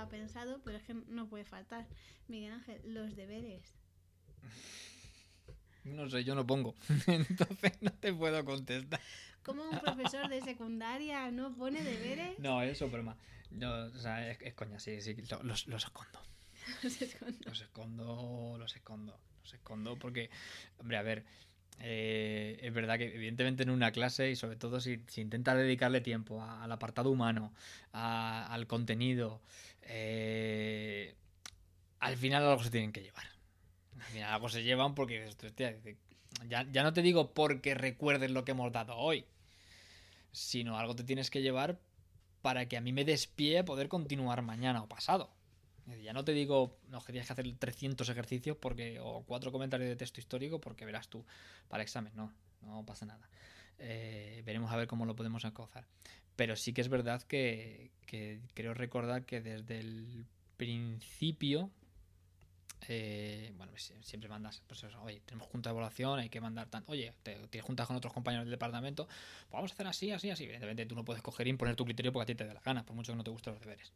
estaba pensado, pero es que no puede faltar. Miguel Ángel, los deberes. No sé, yo no pongo. Entonces no te puedo contestar. ¿Cómo un profesor de secundaria no pone deberes? No, eso, pero más. No, o sea, es, es coña, sí, sí. lo- Los, los escondo. Los escondo. Los escondo, los escondo. Los escondo porque, hombre, a ver. eh, es verdad que evidentemente en una clase y sobre todo si, si intentas dedicarle tiempo a- al apartado humano, a- al contenido, eh, al final algo se tienen que llevar. Al final algo se llevan porque "Hostia", ya, no te digo porque recuerdes lo que hemos dado hoy, sino algo te tienes que llevar para que a mí me despie a poder continuar mañana o pasado. Ya no te digo, no, que tienes que hacer 300 ejercicios porque, o cuatro comentarios de texto histórico porque verás tú para examen. No, no pasa nada. Eh, veremos a ver cómo lo podemos encauzar. Pero sí que es verdad que, que creo recordar que desde el principio, eh, bueno, pues sie- siempre mandas, pues eso, oye, tenemos junta de evaluación, hay que mandar tanto, oye, te, tienes juntas con otros compañeros del departamento, pues vamos a hacer así, así, así. Evidentemente tú no puedes coger y imponer tu criterio porque a ti te dé la gana, por mucho que no te gusten los deberes.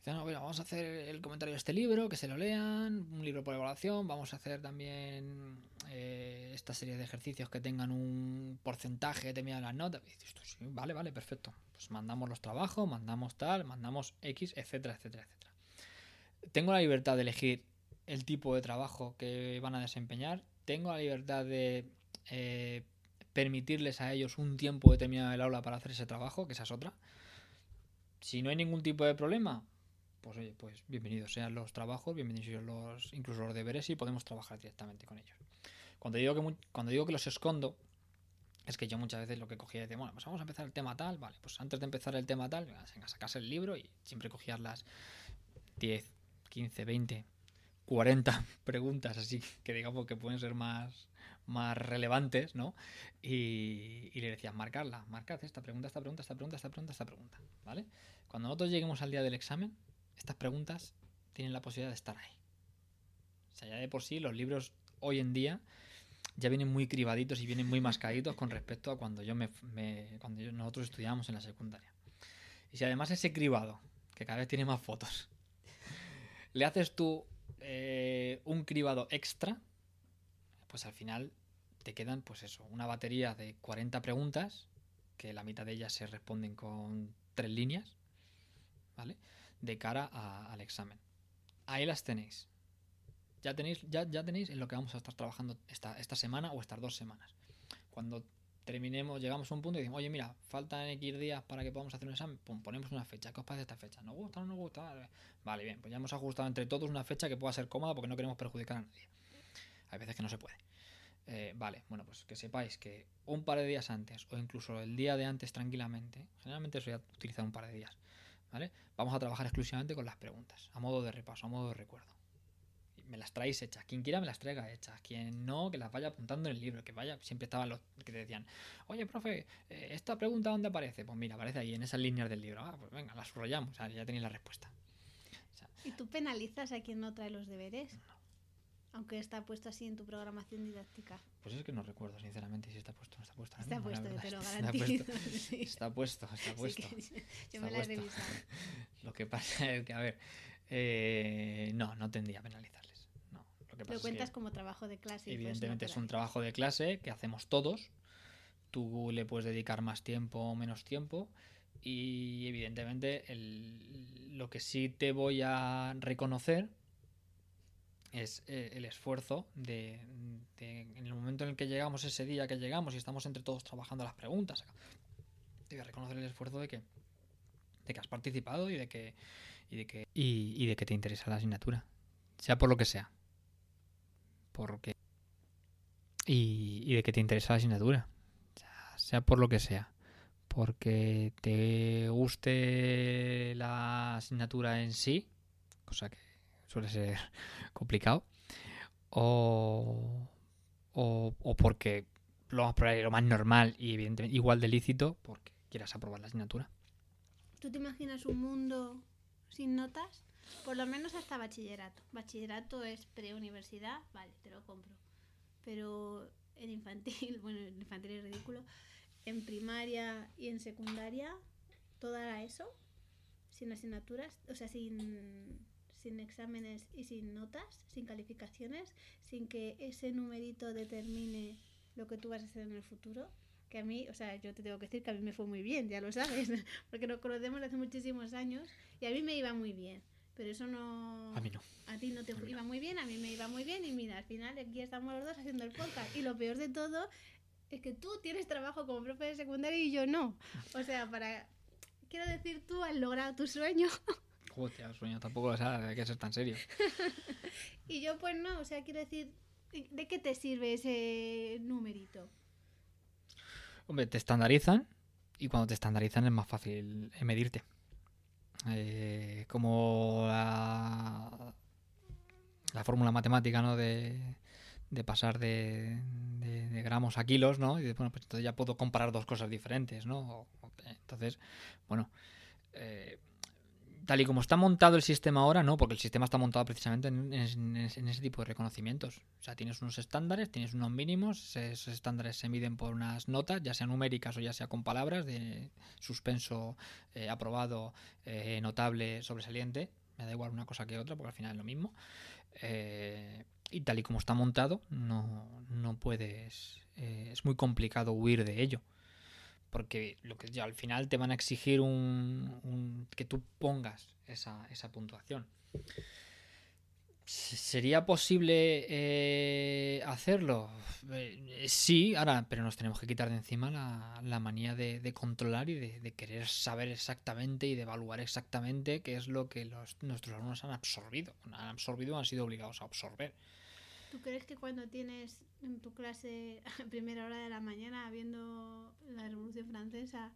Dice, no, mira, vamos a hacer el comentario de este libro, que se lo lean, un libro por evaluación, vamos a hacer también eh, esta serie de ejercicios que tengan un porcentaje determinado en las notas. Y dices, "Esto sí, vale, vale, perfecto. Pues mandamos los trabajos, mandamos tal, mandamos X, etcétera, etcétera, etcétera. Tengo la libertad de elegir el tipo de trabajo que van a desempeñar, tengo la libertad de eh, permitirles a ellos un tiempo determinado del aula para hacer ese trabajo, que esa es otra. Si no hay ningún tipo de problema, pues oye, pues bienvenidos sean los trabajos, bienvenidos los, incluso los deberes y podemos trabajar directamente con ellos. Cuando digo que, cuando digo que los escondo, es que yo muchas veces lo que cogía es de, bueno, pues vamos a empezar el tema tal, vale, pues antes de empezar el tema tal, venga, sacas el libro y siempre cogías las 10, 15, 20, 40 preguntas así que digamos que pueden ser más, más relevantes, ¿no? Y, y le decías, marcarla, marcad esta pregunta, esta pregunta, esta pregunta, esta pregunta, esta pregunta, ¿vale? Cuando nosotros lleguemos al día del examen, estas preguntas tienen la posibilidad de estar ahí. O sea, ya de por sí los libros hoy en día ya vienen muy cribaditos y vienen muy mascaditos con respecto a cuando yo me, cuando nosotros estudiábamos en la secundaria. Y si además ese cribado, que cada vez tiene más fotos, le haces tú eh, un cribado extra, pues al final te quedan, pues eso, una batería de 40 preguntas, que la mitad de ellas se responden con tres líneas, ¿vale? De cara a- al examen. Ahí las tenéis. Ya tenéis, ya, ya tenéis en lo que vamos a estar trabajando esta, esta semana o estas dos semanas. Cuando terminemos, llegamos a un punto y decimos, oye, mira, faltan X días para que podamos hacer un examen, ponemos una fecha. ¿Qué os parece esta fecha? ¿Nos gusta o no nos gusta? Vale, bien, pues ya hemos ajustado entre todos una fecha que pueda ser cómoda porque no queremos perjudicar a nadie. Hay veces que no se puede. Eh, vale, bueno, pues que sepáis que un par de días antes o incluso el día de antes tranquilamente, generalmente suele utilizar un par de días, ¿vale? Vamos a trabajar exclusivamente con las preguntas, a modo de repaso, a modo de recuerdo. Me las traéis hechas, quien quiera me las traiga hechas, quien no, que las vaya apuntando en el libro, que vaya, siempre estaban los que te decían, oye, profe, eh, ¿esta pregunta dónde aparece? Pues mira, aparece ahí, en esas líneas del libro. Ah, pues venga, las subrayamos, o sea, ya tenéis la respuesta. ¿Y tú penalizas a quien no trae los deberes? Aunque está puesto así en tu programación didáctica. Pues es que no recuerdo, sinceramente, si está puesto o no está puesto. Está mismo, puesto, te lo Está garantizo. puesto, sí. Está puesto, está puesto. yo- yo Está me la he puesto. revisado. Lo que pasa es que, a ver, eh, no, no tendría penalizarles. No, lo que pasa Lo es cuentas que, como trabajo de clase. evidentemente es un trabajo de clase que hacemos todos. Tú le puedes dedicar más tiempo o menos tiempo. Y evidentemente el- lo que sí te voy a reconocer es eh, el esfuerzo de, en el momento en el que llegamos ese día que llegamos y estamos entre todos trabajando las preguntas a reconocer el esfuerzo de que de que has participado y de que y de que y, de que te interesa la asignatura sea por lo que sea. Porque y, y de que te interesa la asignatura sea por lo que sea. Porque te guste la asignatura en sí cosa que suele ser complicado o, o, o porque lo más probable, lo más normal y evidentemente igual de lícito porque quieras aprobar la asignatura. ¿Tú te imaginas un mundo sin notas? Por lo menos hasta bachillerato. Bachillerato es preuniversidad, vale, te lo compro. Pero en infantil, bueno, en infantil es ridículo. En primaria y en secundaria, ¿toda era eso? sin asignaturas, o sea, sin, sin exámenes y sin notas, sin calificaciones, sin que ese numerito determine lo que tú vas a hacer en el futuro. Que a mí, o sea, yo te tengo que decir que a mí me fue muy bien, ya lo sabes, porque nos conocemos hace muchísimos años y a mí me iba muy bien. Pero eso no. A mí no. A ti no te iba muy bien, a mí me iba muy bien y mira, al final aquí estamos los dos haciendo el podcast. Y lo peor de todo es que tú tienes trabajo como profe de secundaria y yo no. O sea, para... Quiero decir, tú has logrado tu sueño. Sueño tampoco, o sea, hay que ser tan serio. y yo pues no, o sea, quiero decir, ¿de qué te sirve ese numerito? Hombre, te estandarizan y cuando te estandarizan es más fácil medirte. Eh, como la, la fórmula matemática, ¿no? De, de pasar de, de, gramos a kilos, ¿no? Y bueno, pues entonces ya puedo comparar dos cosas diferentes, ¿no? Entonces, bueno, eh, tal y como está montado el sistema ahora, no, porque el sistema está montado precisamente en, ese tipo de reconocimientos. O sea, tienes unos estándares, tienes unos mínimos, esos estándares se miden por unas notas, ya sean numéricas o ya sea con palabras, de suspenso, eh, aprobado, eh, notable, sobresaliente, me da igual una cosa que otra, porque al final es lo mismo. Eh, y tal y como está montado, no, no puedes. es muy complicado huir de ello porque lo que ya al final te van a exigir un, que tú pongas esa, esa puntuación. ¿Sería posible eh, hacerlo? Eh, sí, ahora, pero nos tenemos que quitar de encima la, manía de, controlar y de, querer saber exactamente y de evaluar exactamente qué es lo que los, nuestros alumnos han absorbido. Han absorbido han sido obligados a absorber. ¿Tú crees que cuando tienes en tu clase a primera hora de la mañana viendo la Revolución Francesa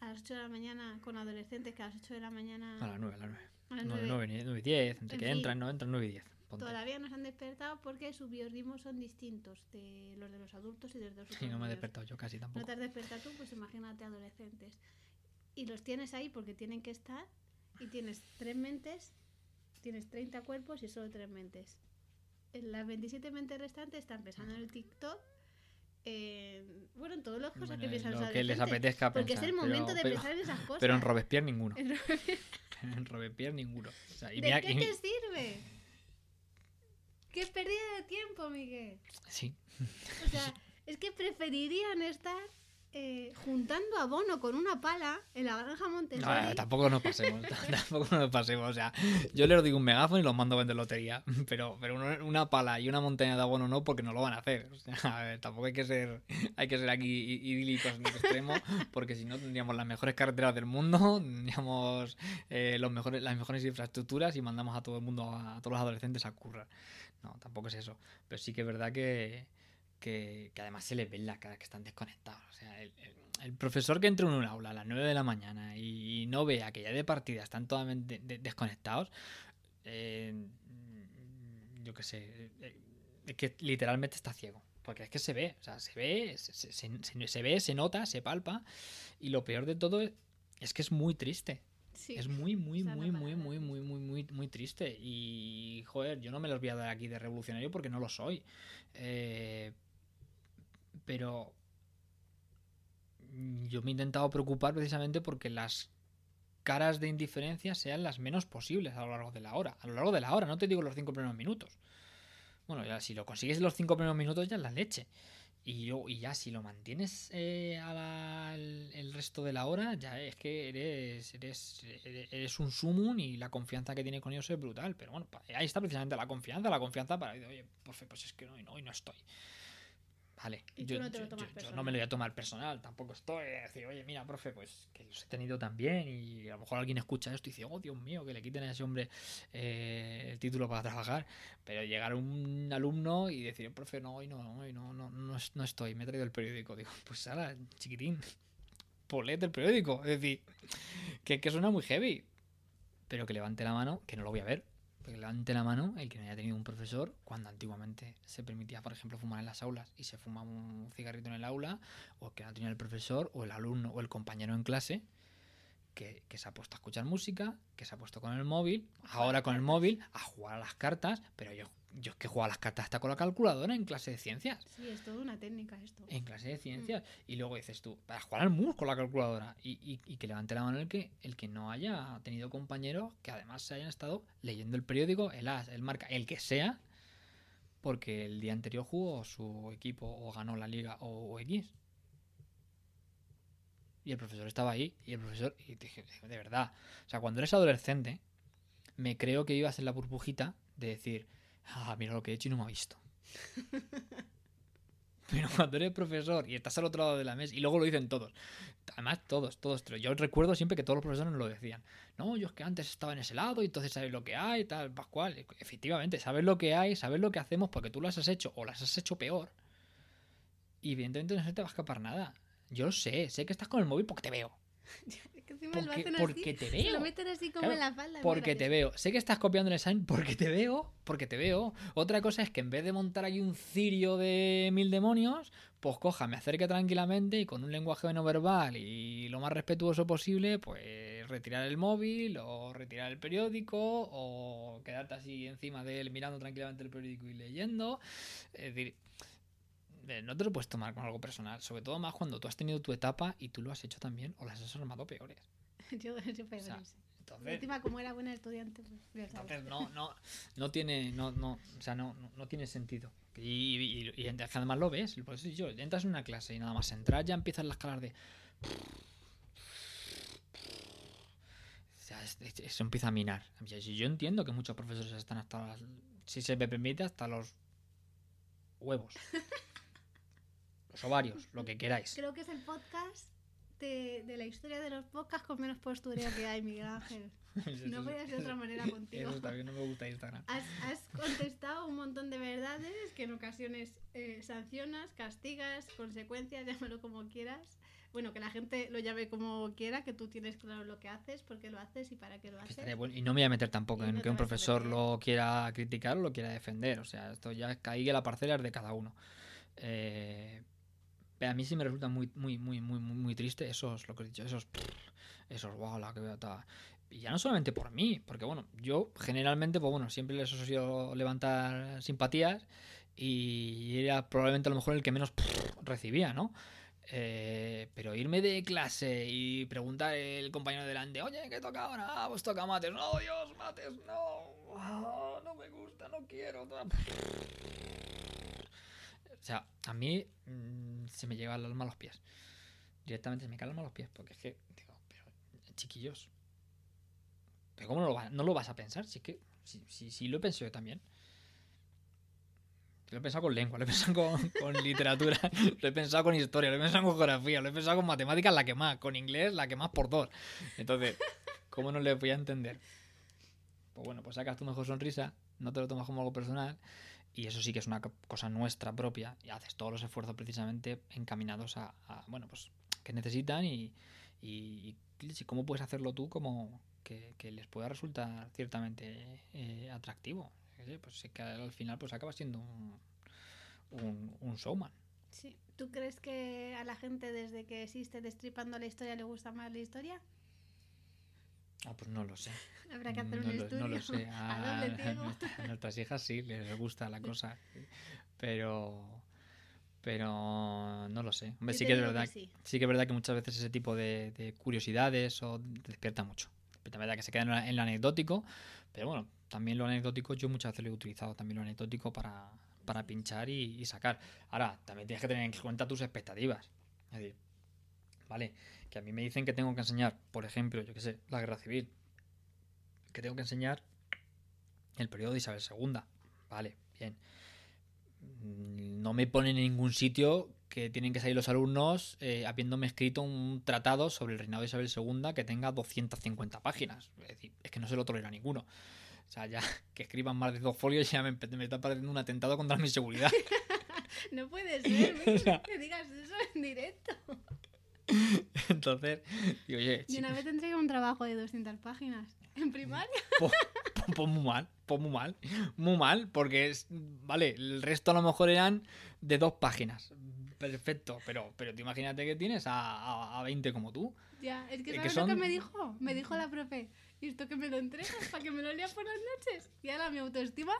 a las 8 de la mañana con adolescentes que a las 8 de la mañana... A las 9, a las 9. A las 9, 9, 9 y 10, entre que entran, no entran 9 y 10. Todavía no se han despertado porque sus biorritmos son distintos de los de los adultos y de los de los Sí, no me he despertado yo casi tampoco. No te has despertado tú, pues imagínate adolescentes. Y los tienes ahí porque tienen que estar y tienes tres mentes, tienes 30 cuerpos y solo tres mentes las 27 mentes restantes están pensando en el TikTok. bueno, en todas las cosas que piensan los que les apetezca Porque es el momento de pensar en esas cosas. Pero en Robespierre ninguno. en Robespierre ninguno. ¿De qué te sirve? ¿Qué pérdida de tiempo, Miguel? Sí. O sea, es que preferirían estar eh, juntando abono con una pala en la granja Montessori. No, tampoco nos pasemos, tampoco nos pasemos. O sea, yo les digo un megáfono y los mando a vender lotería, pero, pero una pala y una montaña de abono no, porque no lo van a hacer. O sea, a ver, tampoco hay que ser, hay que ser aquí idílicos en el extremo, porque si no tendríamos las mejores carreteras del mundo, tendríamos eh, los mejores, las mejores infraestructuras y mandamos a todo el mundo, a, todos los adolescentes a currar. No, tampoco es eso. Pero sí que es verdad que que, además se les ve en la cara que están desconectados. O sea, el, profesor que entra en un aula a las 9 de la mañana y, no vea que ya de partida están totalmente desconectados, eh, yo qué sé, eh, es que literalmente está ciego. Porque es que se ve, o sea, se ve, se, se, ve, se nota, se palpa. Y lo peor de todo es, que es muy triste. es muy, muy, muy, muy, muy, muy, muy, muy, muy triste. Y, joder, yo no me los voy a dar aquí de revolucionario porque no lo soy. Eh, pero yo me he intentado preocupar precisamente porque las caras de indiferencia sean las menos posibles a lo largo de la hora. A lo largo de la hora, no te digo los cinco primeros minutos. Bueno, ya si lo consigues en los cinco primeros minutos ya es la leche. Y, yo, y ya si lo mantienes eh, el, resto de la hora, ya es que eres, eres, eres un sumum y la confianza que tiene con ellos es brutal. Pero bueno, ahí está precisamente la confianza, la confianza para, oye, profe, pues es que no, no, no estoy. Vale, yo, no no me lo voy a tomar personal, tampoco estoy a decir, oye, mira, profe, pues que los he tenido también y a lo mejor alguien escucha esto y dice, oh, Dios mío, que le quiten a ese hombre eh, el título para trabajar. Pero llegar un alumno y decir, profe, no, hoy no, hoy no, no, no, estoy, me he traído el periódico. Digo, pues ahora, chiquitín, polete el periódico. Es decir, que, que suena muy heavy, pero que levante la mano, que no lo voy a ver, porque levante la mano el que no haya tenido un profesor cuando antiguamente se permitía, por ejemplo, fumar en las aulas y se fumaba un cigarrito en el aula, o que no ha tenido el profesor, o el alumno, o el compañero en clase, que, se ha puesto a escuchar música, que se ha puesto con el móvil, ahora con el móvil, a jugar a las cartas, pero yo yo es que jugaba las cartas hasta con la calculadora en clase de ciencias. Sí, es toda una técnica esto. En clase de ciencias. Y luego dices tú, para jugar al mus con la calculadora. Y, y- y que levante la mano el que, el que no haya tenido compañeros que además se hayan estado leyendo el periódico, el as, el marca, el que sea, porque el día anterior jugó su equipo o ganó la liga o, o X. Y el profesor estaba ahí. Y el profesor, y dije, de verdad. O sea, cuando eres adolescente, me creo que ibas en la burbujita de decir, ah, mira lo que he hecho y no me ha visto. Pero cuando eres profesor y estás al otro lado de la mesa, y luego lo dicen todos, además todos, todos, yo recuerdo siempre que todos los profesores nos lo decían, no, yo es que antes estaba en ese lado y entonces sabes lo que hay, tal, Pascual, efectivamente, sabes lo que hay, sabes lo que hacemos porque tú las has hecho o las has hecho peor, y evidentemente no se te va a escapar nada. Yo lo sé, sé que estás con el móvil porque te veo. Que encima lo Porque, hacen porque así. te Se lo veo. meten así como Claro, en la falda. Porque te veo. Sé que estás copiando el examen porque te veo. Porque te veo. Otra cosa es que en vez de montar aquí un cirio de mil demonios, pues coja, me acerque tranquilamente y con un lenguaje no verbal y lo más respetuoso posible, pues retirar el móvil o retirar el periódico o quedarte así encima de él mirando tranquilamente el periódico y leyendo. Es decir, no te lo puedes tomar como algo personal, sobre todo más cuando tú has tenido tu etapa y tú lo has hecho también o las has armado peores. Yo, yo peor, sea, sí. Y Entonces, encima, como era buena estudiante, pues entonces no, no, no tiene, no, no, o sea, no, no, tiene sentido. Y, y, y- además lo ves, por eso yo, entras en una clase y nada más entrar ya empiezan las caras de... O sea, es- es- eso empieza a minar. Yo, yo entiendo que muchos profesores están hasta, las- si se me permite, hasta los huevos. Los ovarios, lo que queráis. Creo que es el podcast de, de la historia de los podcasts con menos postureo que hay, Miguel Ángel. No podía ser de otra manera contigo. Eso también no me gusta Instagram. Has, has contestado un montón de verdades que en ocasiones eh, sancionas, castigas, consecuencias, llámalo como quieras. Bueno, que la gente lo llame como quiera, que tú tienes claro lo que haces, por qué lo haces y para qué lo haces. bueno. Y no me voy a meter tampoco Y en no que un a profesor lo quiera criticar o lo quiera defender. O sea, esto ya caí la parcela de cada uno. Eh, a mí sí me resulta muy, muy, muy, muy, muy, triste esos, lo que he dicho, esos, esos, wow, la que veo Y ya no solamente por mí, porque bueno, yo generalmente, pues bueno, siempre les he sido levantar simpatías y era probablemente a lo mejor el que menos recibía, ¿no? Eh, pero irme de clase y preguntar el compañero delante, oye, ¿qué toca ahora? Ah, pues toca mates. No, Dios, mates, no. Ah, no me gusta, no quiero. O sea, a mí mm, se me llega el alma a los pies. Directamente se me cae el alma a los pies, porque es que, digo, pero chiquillos, ¿pero cómo no lo, va- no lo vas a pensar? Si es que, si, si, si lo he pensado yo también. Lo he pensado con lengua, lo he pensado con, con literatura, lo he pensado con historia, lo he pensado con geografía, lo he pensado con matemáticas la que más, con inglés la que más por dos. Entonces, ¿cómo no le voy a entender? Pues bueno, pues sacas tu mejor sonrisa, no te lo tomas como algo personal y eso sí que es una co- cosa nuestra propia y haces todos los esfuerzos precisamente encaminados a, bueno, pues que necesitan y, y, y cómo puedes hacerlo tú como que, les pueda resultar ciertamente eh, atractivo. Pues es que al final pues acaba siendo un, un showman. Sí. ¿Tú crees que a la gente desde que existe Destripando la Historia le gusta más la historia? Ah, pues no lo sé. Habrá que hacer no, un lo, estudio no lo sé. a A, a nuestra- a nuestras hijas sí les gusta la cosa. Pero. Pero no lo sé. Hombre, sí que es digo que verdad. sí. Sí que es verdad que muchas veces ese tipo de, de curiosidades o te despierta mucho. Es verdad que se queda en lo anecdótico, pero bueno, también lo anecdótico yo muchas veces lo he utilizado también lo anecdótico para, para pinchar y, y sacar. Ahora, también tienes que tener en cuenta tus expectativas. Es decir, vale, que a mí me dicen que tengo que enseñar, por ejemplo, yo qué sé, la guerra civil, que tengo que enseñar el periodo de Isabel II. Vale, bien. No me ponen en ningún sitio que tienen que salir los alumnos eh, habiéndome escrito un tratado sobre el reinado de Isabel II que tenga 250 páginas. Es decir, es que no se lo tolera ninguno. O sea, ya que escriban más de dos folios ya me, me está pareciendo un atentado contra mi seguridad. No puede ser O sea- que digas eso en directo. Entonces, digo, oye, Y una vez entregué un trabajo de 200 páginas en primaria. pues, pues muy mal, pues muy mal, muy mal, porque es, vale, el resto a lo mejor eran de dos páginas. Perfecto, pero, pero tú imagínate que tienes a, a, a 20 como tú. Ya, es que Eh, que ¿sabes lo que son- me dijo? Me dijo la profe, ¿y esto que me lo entregas para que me lo lea por las noches? Y ahora mi autoestima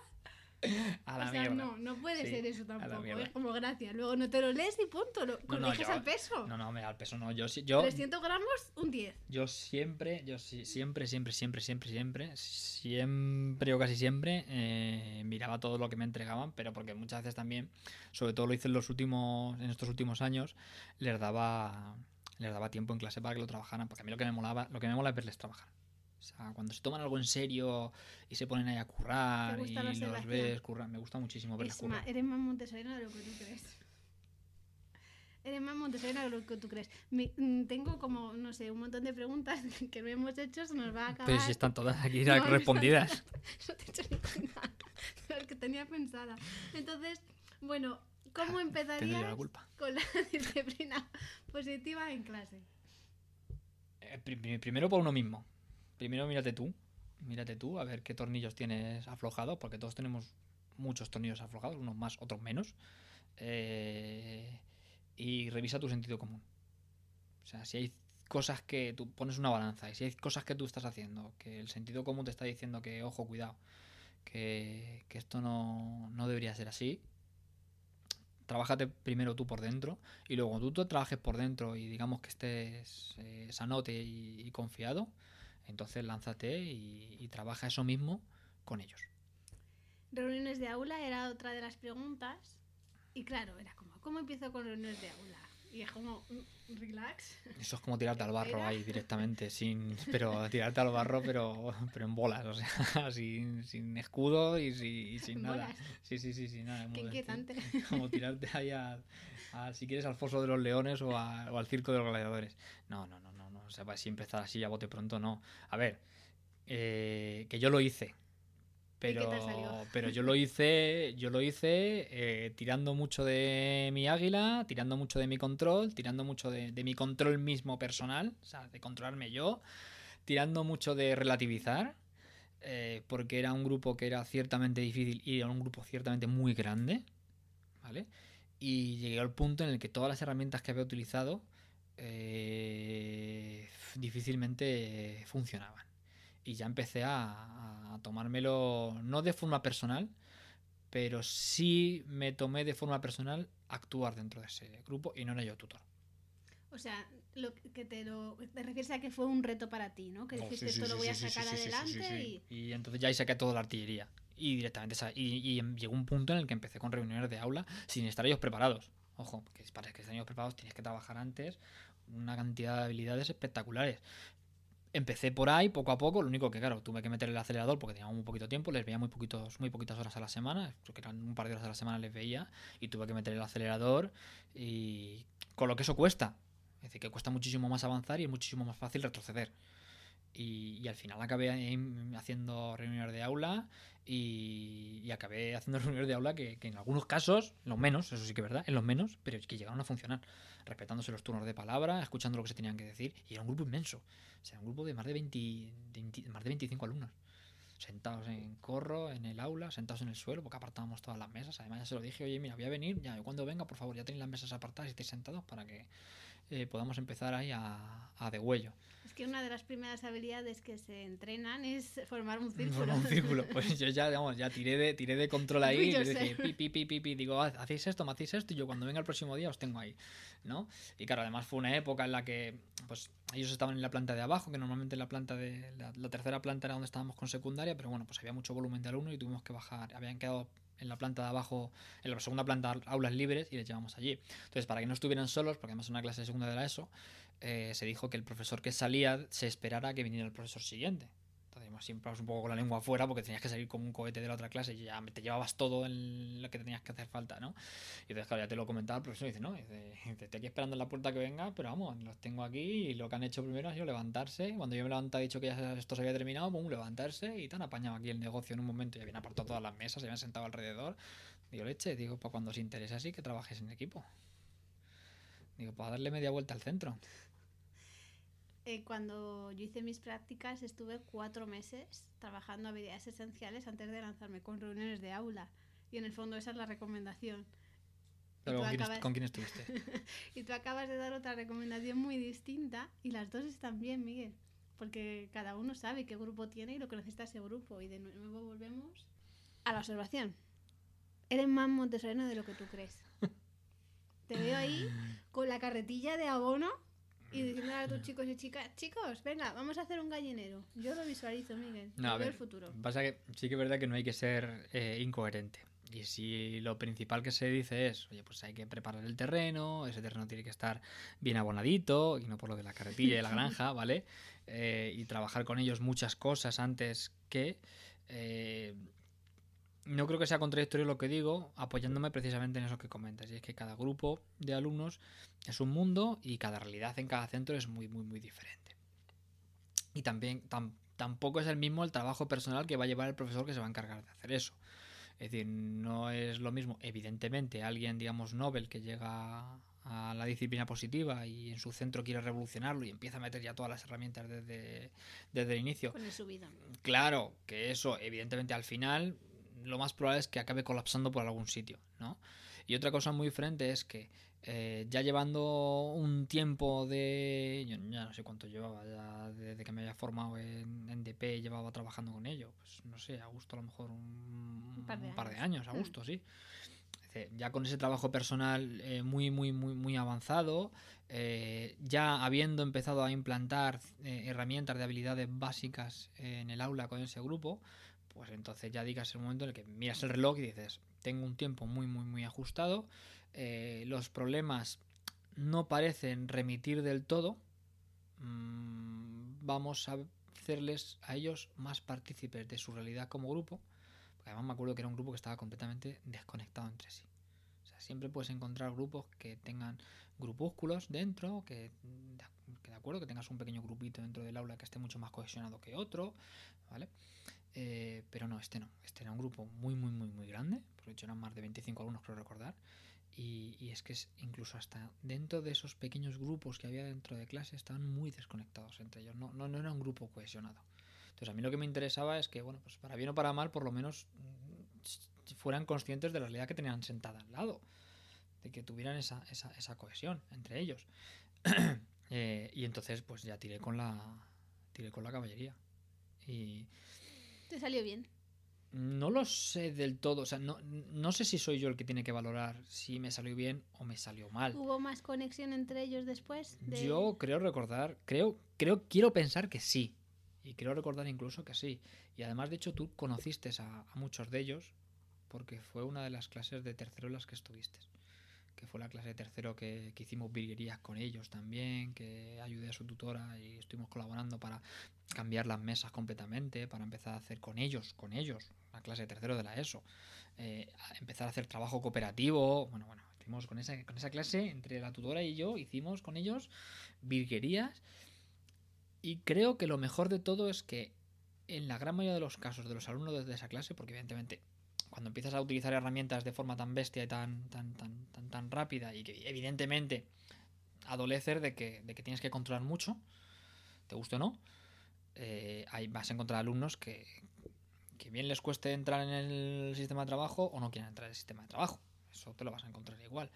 A la o sea, mierda. no, no puede Sí, ser eso tampoco. Es como gracia. Luego no te lo lees y punto. Lo No, no, corriges yo- al peso. No, no, el peso, no. Yo, yo, 300 gramos, un 10. yo siempre, yo siempre, siempre, siempre, siempre, siempre, siempre o casi siempre eh, miraba todo lo que me entregaban, pero porque muchas veces también, sobre todo lo hice en los últimos, en estos últimos años, les daba, les daba tiempo en clase para que lo trabajaran, porque a mí lo que me molaba, lo que me mola es verles trabajar. O sea, cuando se toman algo en serio y se ponen ahí a currar y los observación. ves currar, me gusta muchísimo ma- currar. eres más montesarina de lo que tú crees. Eres más montesarina de lo que tú crees. Mi- mm, tengo como, no sé, un montón de preguntas que no hemos hecho, se nos va a acabar. Pero si están todas aquí No, respondidas. No te he hecho ninguna las que tenía pensada. Entonces, bueno, ¿cómo Tendré yo la empezarías culpa. con la disciplina positiva en clase? Eh, pri- pri- primero por uno mismo. Primero mírate tú. Mírate tú a ver qué tornillos tienes aflojados, porque todos tenemos muchos tornillos aflojados, unos más, otros menos. Eh, y revisa tu sentido común. O sea, si hay cosas que tú pones una balanza y si hay cosas que tú estás haciendo, que el sentido común te está diciendo que, ojo, cuidado, que, que esto no, no debería ser así, trabájate primero tú por dentro y luego cuando tú trabajes por dentro y digamos que estés eh, sanote y confiado, entonces lánzate y, y trabaja eso mismo con ellos. Reuniones de aula era otra de las preguntas. Y claro, era como, ¿cómo empiezo con reuniones de aula? Y es como, mm, relax. Eso es como tirarte al barro ahí directamente, sin, pero tirarte al barro pero, pero en bolas, o sea, sin, sin escudo y, sin- y sin nada. Bolas. Sí, sí, sí, sí, nada. Qué inquietante. Como tirarte ahí a, a, si quieres, al foso de los leones o, a- o al circo de los gladiadores. No, no, no, sea, para así empezar así a bote pronto, no. A ver, eh, que yo lo hice. Pero, pero yo lo hice, yo lo hice eh, tirando mucho de mi águila, tirando mucho de mi control, tirando mucho de, de mi control mismo personal, o sea, de controlarme yo, tirando mucho de relativizar, eh, porque era un grupo que era ciertamente difícil y era un grupo ciertamente muy grande, ¿vale? Y llegué al punto en el que todas las herramientas que había utilizado eh, difícilmente funcionaban. Y ya empecé a, a tomármelo, no de forma personal, pero sí me tomé de forma personal actuar dentro de ese grupo y no era yo tutor. O sea, lo que te lo te refieres a que fue un reto para ti, ¿no? Que Oh, dijiste sí, sí, esto lo voy a sí, sacar adelante sí. Y entonces ya ahí saqué toda la artillería. Y directamente y, y llegó un punto en el que empecé con reuniones de aula sin estar ellos preparados. Ojo, porque para que estén ellos preparados tienes que trabajar antes una cantidad de habilidades espectaculares. Empecé por ahí, poco a poco, lo único que claro, tuve que meter el acelerador porque tenía muy poquito tiempo, les veía muy poquitos, muy poquitas horas a la semana, creo que eran un par de horas a la semana les veía, y tuve que meter el acelerador y con lo que eso cuesta. Es decir, que cuesta muchísimo más avanzar y es muchísimo más fácil retroceder. Y, y al final acabé haciendo reuniones de aula y, acabé haciendo reuniones de aula que, que en algunos casos, en los menos, eso sí que es verdad, en los menos, pero que llegaron a funcionar, respetándose los turnos de palabra, escuchando lo que se tenían que decir, y era un grupo inmenso, o sea, un grupo de más de, 20, 20 más de 25 alumnos, sentados en corro, en el aula, sentados en el suelo, porque apartábamos todas las mesas, además ya se lo dije, oye, mira, voy a venir, ya cuando venga, por favor, ya tenéis las mesas apartadas y estéis sentados para que eh, podamos empezar ahí a, a degüello. Es que una de las primeras habilidades que se entrenan es formar un círculo. Formar un círculo. Pues yo ya, digamos, ya tiré de, tiré de control ahí. Y dije, pi, pi, pi, pi. Digo, "Haz- hacéis esto, me hacéis esto, y yo cuando venga el próximo día os tengo ahí, ¿no? Y claro, además fue una época en la que, pues, ellos estaban en la planta de abajo, que normalmente en la planta de, la, la tercera planta era donde estábamos con secundaria, pero bueno, pues había mucho volumen de alumnos y tuvimos que bajar. Habían quedado en la planta de abajo, en la segunda planta aulas libres y les llevamos allí. Entonces, para que no estuvieran solos, porque además una clase de segunda de la ESO, eh, se dijo que el profesor que salía se esperara que viniera el profesor siguiente. Entonces, siempre un poco con la lengua afuera porque tenías que salir como un cohete de la otra clase y ya te llevabas todo en lo que tenías que hacer falta, ¿no? Y entonces, claro, ya te lo comentaba el profesor dice, no, dice, dice, estoy aquí esperando en la puerta que venga, pero vamos, los tengo aquí y lo que han hecho primero ha sido levantarse. Cuando yo me levanté he dicho que ya esto se había terminado, pum, levantarse y tan apañado aquí el negocio en un momento. Ya habían apartado todas las mesas, se habían sentado alrededor. Digo, leche, digo, para cuando os interese así que trabajes en equipo. Digo, para darle media vuelta al centro. Eh, cuando yo hice mis prácticas estuve cuatro meses trabajando habilidades esenciales antes de lanzarme con reuniones de aula. Y en el fondo esa es la recomendación. Pero ¿con, quién, acabas- con quién estuviste? Y tú acabas de dar otra recomendación muy distinta y las dos están bien, Miguel. Porque cada uno sabe qué grupo tiene y lo que necesita ese grupo. Y de nuevo volvemos a la observación. eres más montesoriano de lo que tú crees. Te veo ahí con la carretilla de abono y diciendo a tus chicos y chicas, chicos, venga, vamos a hacer un gallinero. Yo lo visualizo, Miguel. No, a ver, el futuro. Pasa que sí que es verdad que no hay que ser eh, incoherente. Y si lo principal que se dice es, oye, pues hay que preparar el terreno, ese terreno tiene que estar bien abonadito, y no por lo de la carretilla y la granja, ¿vale? Eh, y trabajar con ellos muchas cosas antes que... eh, no creo que sea contradictorio lo que digo, apoyándome precisamente en eso que comentas. Y es que cada grupo de alumnos es un mundo y cada realidad en cada centro es muy, muy, muy diferente. Y también tam- tampoco es el mismo el trabajo personal que va a llevar el profesor que se va a encargar de hacer eso. Es decir, no es lo mismo, evidentemente, alguien, digamos, Nobel que llega a la disciplina positiva y en su centro quiere revolucionarlo y empieza a meter ya todas las herramientas desde, desde el inicio. Con el subido. Claro que eso, evidentemente, al final, lo más probable es que acabe colapsando por algún sitio, ¿no? Y otra cosa muy diferente es que eh, ya llevando un tiempo de. Yo ya no sé cuánto llevaba, ya desde que me había formado en, en DP, llevaba trabajando con ello. Pues no sé, a gusto a lo mejor un, Un par de un par de años. a Mm. gusto, sí. Ya con ese trabajo personal eh, muy, muy, muy, muy avanzado, eh, ya habiendo empezado a implantar eh, herramientas de habilidades básicas en el aula con ese grupo, pues entonces ya digas el momento en el que miras el reloj y dices, tengo un tiempo muy, muy, muy ajustado, eh, los problemas no parecen remitir del todo, mm, vamos a hacerles a ellos más partícipes de su realidad como grupo, porque además me acuerdo que era un grupo que estaba completamente desconectado entre sí. O sea, siempre puedes encontrar grupos que tengan grupúsculos dentro, que, que de acuerdo, que tengas un pequeño grupito dentro del aula que esté mucho más cohesionado que otro, ¿vale? Eh, pero no, este no. Este era un grupo muy, muy, muy, muy grande. Por hecho, eran más de 25 alumnos, creo recordar. Y, y es que es, incluso hasta dentro de esos pequeños grupos que había dentro de clase estaban muy desconectados entre ellos. No, no, no era un grupo cohesionado. Entonces, a mí lo que me interesaba es que, bueno, pues para bien o para mal, por lo menos mm, fueran conscientes de la realidad que tenían sentada al lado. De que tuvieran esa, esa, esa cohesión entre ellos. Eh, y entonces, pues ya tiré con la, tiré con la caballería. Y, Te salió bien. no lo sé del todo, o sea, no, no sé si soy yo el que tiene que valorar si me salió bien o me salió mal. ¿Hubo más conexión entre ellos después? de- Yo creo recordar, creo, creo, quiero pensar que sí. Y quiero recordar incluso que sí. Y además, de hecho, tú conociste a, a muchos de ellos porque fue una de las clases de tercero en las que estuviste. Que fue la clase de tercero que, que hicimos virguerías con ellos también, que ayudé a su tutora y estuvimos colaborando para cambiar las mesas completamente, para empezar a hacer con ellos, con ellos, la clase de tercero de la ESO. eh, empezar a hacer trabajo cooperativo. Bueno, bueno, hicimos con esa, con esa clase, entre la tutora y yo, hicimos con ellos virguerías. Y creo que lo mejor de todo es que en la gran mayoría de los casos de los alumnos de esa clase, porque evidentemente cuando empiezas a utilizar herramientas de forma tan bestia y tan, tan, tan, tan, tan rápida y que evidentemente adolecer de que, de que tienes que controlar mucho, te guste o no, eh, ahí vas a encontrar alumnos que, que bien les cueste entrar en el sistema de trabajo o no quieran entrar en el sistema de trabajo. Eso te lo vas a encontrar igual.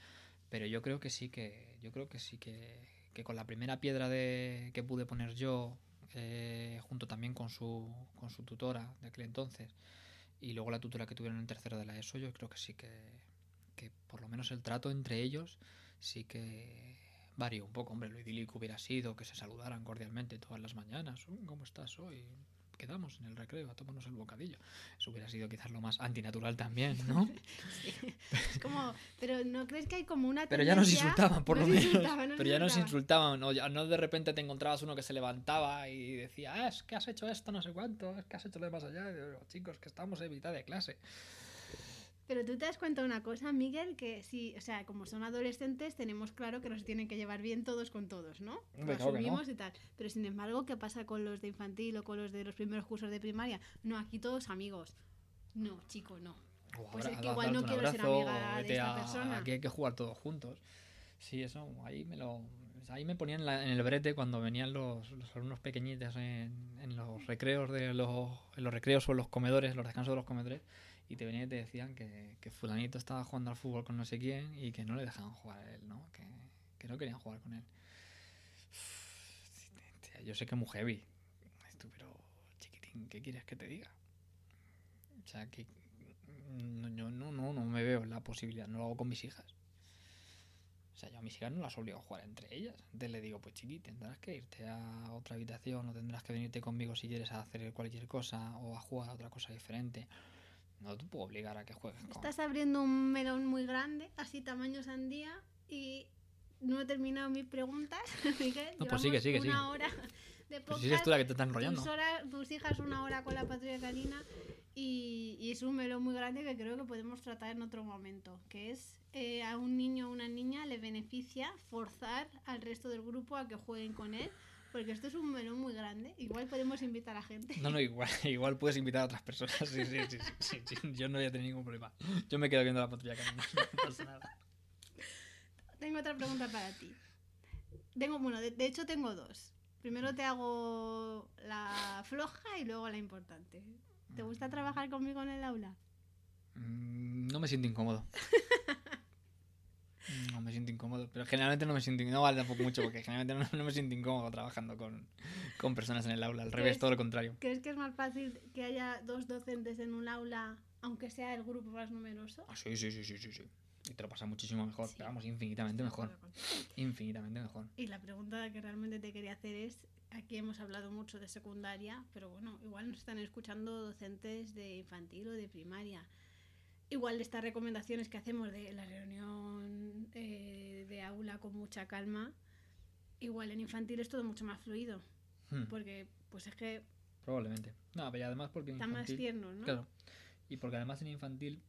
Pero yo creo que sí que, yo creo que sí que, que con la primera piedra de, que pude poner yo, eh, junto también con su, con su tutora de aquel entonces, y luego la tutora que tuvieron en tercero de la ESO, yo creo que sí que, que por lo menos el trato entre ellos sí que varió un poco. Hombre, lo idílico hubiera sido que se saludaran cordialmente todas las mañanas. "Uh, ¿Cómo estás hoy? Quedamos en el recreo a tomarnos el bocadillo. Eso hubiera sido quizás lo más antinatural también, ¿no? Sí. Es como, pero ¿no crees que hay como una Pero ya nos insultaban, por Nos lo menos. insultaban, Pero ya nos insultaban. No, ya no de repente te encontrabas uno que se levantaba y decía, ah, es que has hecho esto, no sé cuánto, es que has hecho lo de más allá. Y chicos, que estamos en mitad de clase. Pero tú te das cuenta de una cosa, Miguel, que sí, o sea, como son adolescentes, tenemos claro que nos tienen que llevar bien todos con todos, ¿no? Lo que no. asumimos y tal. Pero sin embargo, ¿qué pasa con los de infantil o con los de los primeros cursos de primaria? No, aquí todos amigos. No, chico, no. O Pues es que igual no quiero ser abrazo, amiga o de esta a- persona. Aquí hay que jugar todos juntos. Sí, eso, ahí me lo... Ahí me ponían en, la- en el brete cuando venían los, los alumnos pequeñitos en, en los recreos de los, en los recreos o en los comedores, los descansos de los comedores, y te venían y te decían que, que fulanito estaba jugando al fútbol con no sé quién y que no le dejaban jugar a él, ¿no? Que, que no querían jugar con él. Yo sé que es muy heavy, esto, pero chiquitín, ¿qué quieres que te diga? O sea, que no, yo no, no, no me veo la posibilidad, no lo hago con mis hijas. O sea, yo a mis hijas no las obligo a jugar entre ellas. Entonces le digo, pues chiqui, tendrás que irte a otra habitación o tendrás que venirte conmigo si quieres a hacer cualquier cosa o a jugar a otra cosa diferente. No te puedo obligar a que juegues con... Estás abriendo un melón muy grande, así tamaño sandía, y no he terminado mis preguntas, Miguel. No, pues sigue, sigue, una sigue. hora de Pero si eres tú la que te está enrollando. Tus, horas- tus hijas una hora con la patrulla canina y, y es un melón muy grande que creo que podemos tratar en otro momento, que es eh, a un niño o una niña le beneficia forzar al resto del grupo a que jueguen con él, porque esto es un melón muy grande. Igual podemos invitar a gente. No, no, igual, igual puedes invitar a otras personas. Sí, sí, sí, sí. Yo no voy a tener ningún problema. Yo me quedo viendo la patrulla canina. No pasa nada. Tengo otra pregunta para ti. Tengo, bueno, de, de hecho tengo dos. Primero te hago la floja y luego la importante. ¿Te gusta trabajar conmigo en el aula? Mm, No me siento incómodo. No me siento incómodo, pero generalmente no me siento No vale tampoco mucho porque generalmente no, no me siento incómodo trabajando con, con personas en el aula. Al revés, todo lo contrario. ¿Crees que es más fácil que haya dos docentes en un aula, aunque sea el grupo más numeroso? Ah, sí, sí, sí, sí, sí, sí. Y te lo pasa muchísimo mejor. Sí. Vamos, infinitamente mejor. Infinitamente mejor. Y la pregunta que realmente te quería hacer es, aquí hemos hablado mucho de secundaria, pero bueno, igual nos están escuchando docentes de infantil o de primaria. Igual estas recomendaciones que hacemos de la reunión eh, de aula con mucha calma, igual en infantil es todo mucho más fluido, Hmm, porque pues es que Probablemente. No, pero además porque están más infantil... tiernos, ¿no? Claro. Y porque además en infantil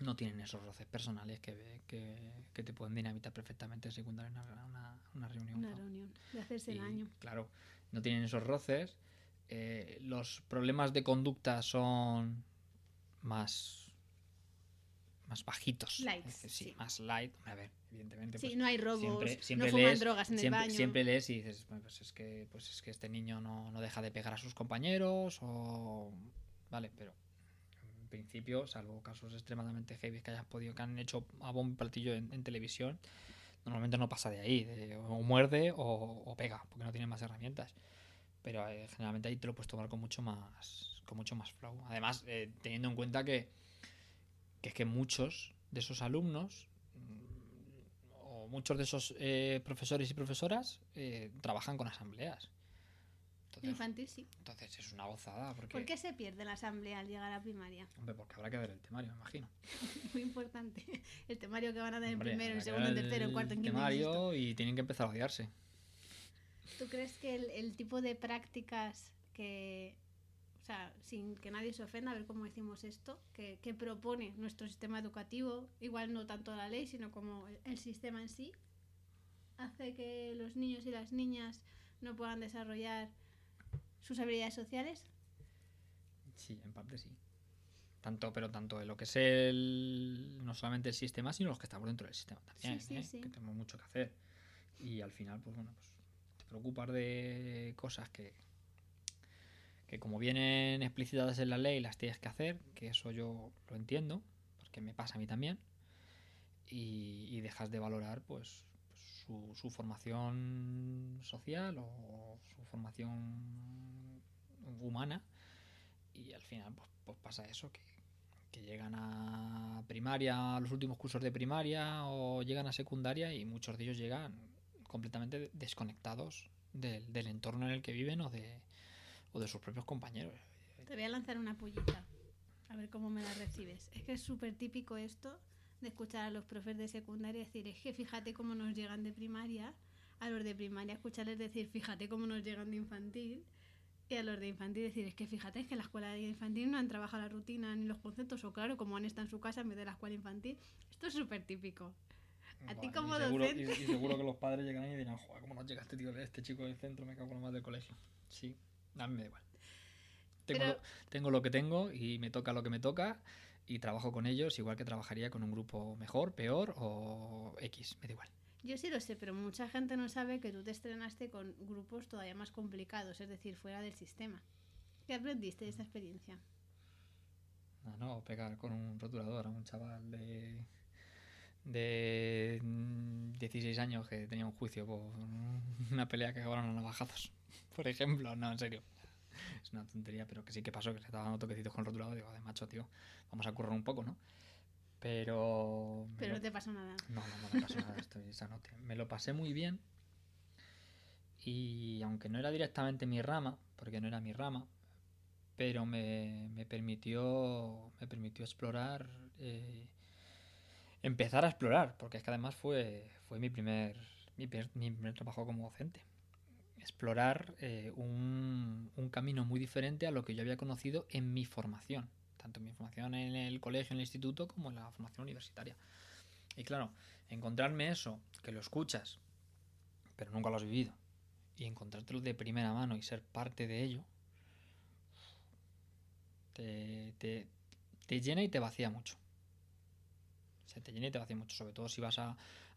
no tienen esos roces personales que, que, que te pueden dinamitar perfectamente en secundaria una, una, una reunión. Una ¿no? reunión de hacerse Y, daño. Claro, no tienen esos roces. eh, los problemas de conducta son más más bajitos. Lights, sí, sí. más light. A ver, evidentemente. Sí, pues, no hay robos, siempre, siempre no fuman lees, drogas en siempre, el baño. siempre lees y dices, "Bueno, pues es que, pues es que este niño no, no deja de pegar a sus compañeros o... Vale, pero en principio, salvo casos extremadamente heavy que hayas podido, que han hecho a bombo y platillo en, en televisión, normalmente no pasa de ahí, de- o muerde o, o pega, porque no tiene más herramientas. Pero eh, generalmente ahí te lo puedes tomar con mucho más, con mucho más flow. Además, eh, teniendo en cuenta que, que es que muchos de esos alumnos mm, o muchos de esos eh, profesores y profesoras eh, trabajan con asambleas. Entonces, Infantil sí. entonces es una gozada. Porque, ¿Por qué se pierde la asamblea al llegar a primaria? Hombre, porque habrá que ver el temario, me imagino. Muy importante. El temario que van a dar en primero, en segundo, en tercero, en el cuarto, en quinto. temario y tienen que empezar a odiarse. ¿Tú crees que el, el tipo de prácticas que, o sea, sin que nadie se ofenda, a ver cómo decimos esto, que, que propone nuestro sistema educativo, igual no tanto la ley, sino como el, el sistema en sí, hace que los niños y las niñas no puedan desarrollar sus habilidades sociales? Sí, en parte sí. Tanto, pero tanto en lo que es el, no solamente el sistema, sino los que estamos dentro del sistema también, Sí, sí, ¿eh? sí. que tenemos mucho que hacer. Y al final, pues bueno, pues te preocupas de cosas que, que como vienen explicitadas en la ley, las tienes que hacer, que eso yo lo entiendo, porque me pasa a mí también, y, dejas de valorar pues su, formación social o su formación humana y al final pues, pues pasa eso que, que llegan a primaria a los últimos cursos de primaria o llegan a secundaria y muchos de ellos llegan completamente desconectados del, del entorno en el que viven o de, o de sus propios compañeros Te voy a lanzar una pullita, a ver cómo me la recibes. Es que es súper típico esto de escuchar a los profes de secundaria decir, es que fíjate cómo nos llegan de primaria, a los de primaria escucharles decir, fíjate cómo nos llegan de infantil, y a los de infantil decir, es que fíjate, es que en la escuela de infantil no han trabajado la rutina ni los conceptos, o claro, como han estado en su casa en vez de la escuela infantil. Esto es súper típico. A ti como y seguro, docente. y, y seguro que los padres llegan ahí y dirán, joder, ¿cómo nos llega este tío, este chico del centro? Me cago en lo más del colegio. Sí, a mí me da igual. Tengo, Pero- lo, tengo lo que tengo y me toca lo que me toca y trabajo con ellos igual que trabajaría con un grupo mejor, peor o X, me da igual. Yo sí lo sé, pero mucha gente no sabe que tú te estrenaste con grupos todavía más complicados, es decir, fuera del sistema. ¿Qué aprendiste de esa experiencia? No, no, pegar con un rotulador a un chaval de, de mm, 16 años que tenía un juicio por una pelea que acabaron a navajazos, por ejemplo. No, en serio. es una tontería, pero que sí que pasó, que se estaba dando toquecitos con el rotulado. Digo, de macho, tío, vamos a currar un poco, ¿no? Pero. Pero lo- no te pasó nada. no, no, no me pasó nada, estoy sanote. Me lo pasé muy bien. Y aunque no era directamente mi rama, porque no era mi rama, pero me, me permitió, me permitió explorar, eh, empezar a explorar, porque es que además fue, fue mi, primer, mi, primer, mi primer trabajo como docente. Explorar eh, un, camino muy diferente a lo que yo había conocido en mi formación, tanto en mi formación en el colegio, en el instituto, como en la formación universitaria. Y claro, encontrarme eso, que lo escuchas, pero nunca lo has vivido, y encontrártelo de primera mano y ser parte de ello, te llena y te vacía mucho. Se te llena y te vacía mucho, sobre todo si vas a,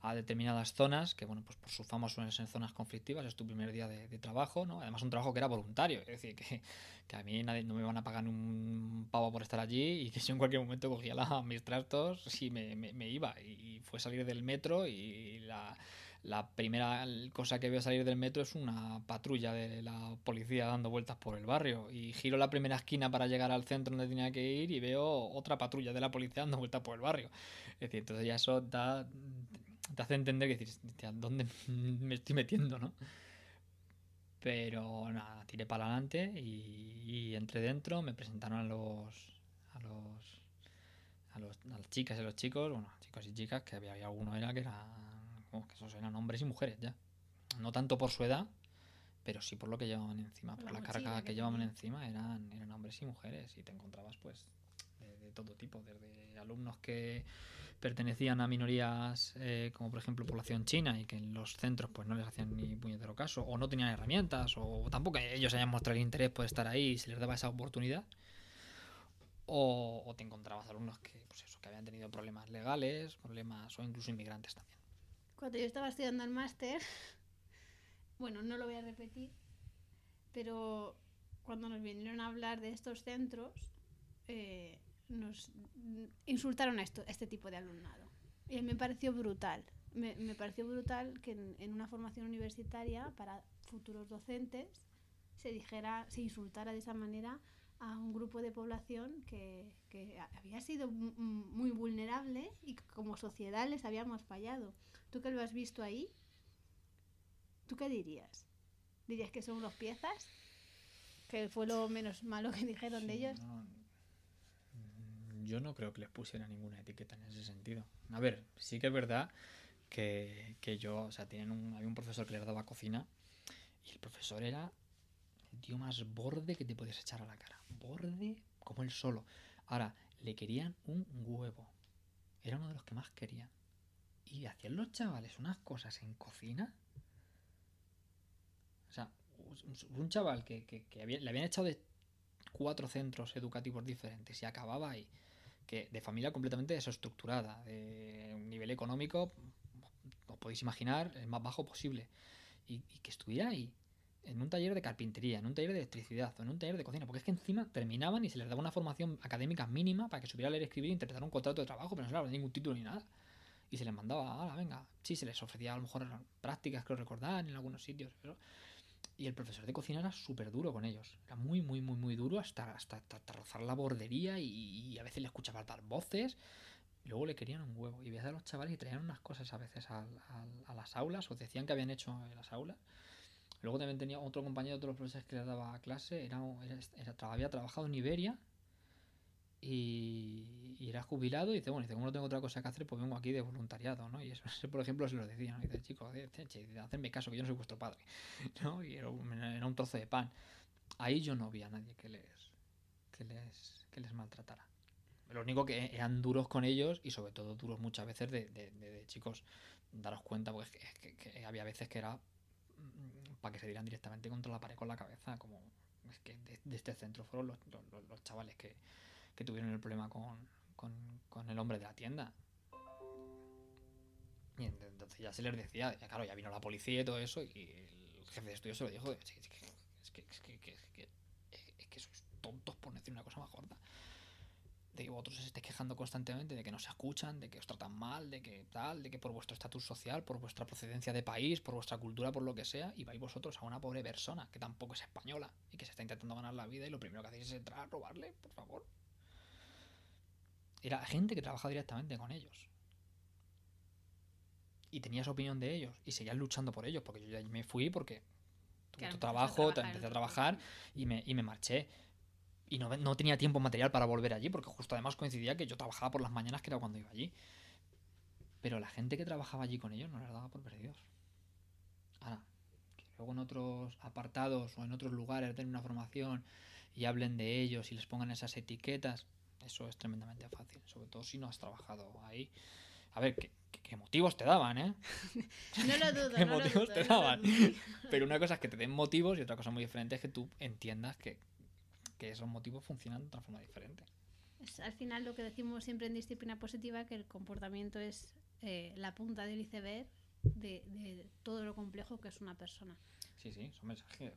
a determinadas zonas, que bueno, pues por su fama suelen ser zonas conflictivas, es tu primer día de, de trabajo, ¿no? Además un trabajo que era voluntario, es decir, que, que a mí nadie, no me van a pagar un pavo por estar allí y que yo en cualquier momento cogía la- mis trastos y me, me- me iba. Y fue salir del metro y la, la primera cosa que veo salir del metro es una patrulla de la policía dando vueltas por el barrio. Y giro la primera esquina para llegar al centro donde tenía que ir y veo otra patrulla de la policía dando vueltas por el barrio. Es decir, entonces ya eso da, te hace entender que dices, "Hostia, ¿dónde me estoy metiendo, no? Pero nada, tiré para adelante y, y entré dentro, me presentaron a los a los a, los, a las chicas y a los chicos, bueno, chicos y chicas, que había, había alguno era que eran como que esos eran hombres y mujeres ya. No tanto por su edad, pero sí por lo que llevaban encima, Por la la carga que que llevaban encima eran, eran hombres y mujeres y te encontrabas pues de, de todo tipo, desde alumnos que pertenecían a minorías eh, como por ejemplo población china y que en los centros pues no les hacían ni puñetero caso o no tenían herramientas o tampoco ellos hayan mostrado interés por estar ahí y se les daba esa oportunidad o, o te encontrabas alumnos que pues eso que habían tenido problemas legales problemas o incluso inmigrantes también. Cuando yo estaba estudiando el máster, bueno, no lo voy a repetir, pero cuando nos vinieron a hablar de estos centros, eh, nos insultaron a, esto, a este tipo de alumnado. Y me pareció brutal. Me, me pareció brutal que en, en una formación universitaria para futuros docentes se dijera, se insultara de esa manera a un grupo de población que, que había sido mu- mu- muy vulnerable y como sociedad les habíamos fallado. Tú que lo has visto ahí, ¿tú qué dirías? ¿Dirías que son unos piezas? Que fue lo menos malo que dijeron de Sí, ellos. no, yo no creo que les pusiera ninguna etiqueta en ese sentido. A ver, sí que es verdad que, que yo, o sea, tienen un, había un profesor que les daba cocina y el profesor era el tío más borde que te podías echar a la cara. Borde como él solo. Ahora, le querían un huevo. Era uno de los que más querían. Y hacían los chavales unas cosas en cocina. O sea, un- chaval que, le habían echado de cuatro centros educativos diferentes y acababa ahí. Que de familia completamente desestructurada, de un nivel económico, os podéis imaginar, el más bajo posible. Y, que estuviera ahí, en un taller de carpintería, en un taller de electricidad o en un taller de cocina, porque es que encima terminaban y se les daba una formación académica mínima para que supiera leer, escribir e interpretar un contrato de trabajo, pero no se les daba ningún título ni nada. Y se les mandaba, ahora venga, sí, se les ofrecía a lo mejor prácticas, creo recordar, en algunos sitios, pero y el profesor de cocina era súper duro con ellos. Era muy, muy, muy, muy duro hasta, hasta, hasta- rozar la bordería y, y a veces le escuchaba dar voces. Y luego le querían un huevo. Y veías a los chavales y traían unas cosas a veces a, las aulas o decían que habían hecho en las aulas. Luego también tenía otro compañero de los profesores que le daba clase. Era, era, era- había trabajado en Iberia y, y era jubilado y dice, bueno, dice, como no tengo otra cosa que hacer, pues vengo aquí de voluntariado, ¿no? Y eso, por ejemplo, se lo decía, ¿no? Y dice, chicos, hacedme caso, que yo no soy vuestro padre, ¿no? Y era un, era un trozo de pan. Ahí yo no vi a nadie que les, que les, que les maltratara. Lo único que eran duros con ellos y sobre todo duros muchas veces de, de- de- de chicos, daros cuenta, porque es que, que- había veces que era mm, para que se dieran directamente contra la pared con la cabeza, como es que de, este centro fueron los- los- los chavales que, que tuvieron el problema con, con, el hombre de la tienda. Y ent- entonces ya se les decía, ya claro, ya vino la policía y todo eso, y el jefe de estudio se lo dijo, es que, es que, es que, es que, es que, sois tontos por decir una cosa más gorda. de que vosotros os estéis quejando constantemente de que no se escuchan, de que os tratan mal, de que tal, de que por vuestro estatus social, por vuestra procedencia de país, por vuestra cultura, por lo que sea, y vais vosotros a una pobre persona que tampoco es española y que se está intentando ganar la vida y lo primero que hacéis es entrar a robarle, por favor. Era gente que trabajaba directamente con ellos. Y tenías opinión de ellos y seguías luchando por ellos, porque yo ya me fui porque tuve tu a trabajo, en empecé a trabajar y me, y me marché. Y no, no tenía tiempo material para volver allí, porque justo además coincidía que yo trabajaba por las mañanas, que era cuando iba allí. Pero la gente que trabajaba allí con ellos no les daba por perdidos. Ahora, que luego en otros apartados o en otros lugares den una formación y hablen de ellos y les pongan esas etiquetas, eso es tremendamente fácil, sobre todo si no has trabajado ahí. A ver, ¿qué, qué- motivos te daban, eh? No lo dudo. ¿Qué no lo motivos dudo, te no lo daban? Pero una cosa es que te den motivos y otra cosa muy diferente es que tú entiendas que, que esos motivos funcionan de otra forma diferente. Es al final lo que decimos siempre en disciplina positiva, que el comportamiento es eh, la punta del iceberg de, de todo lo complejo que es una persona. Sí, sí, son mensajes.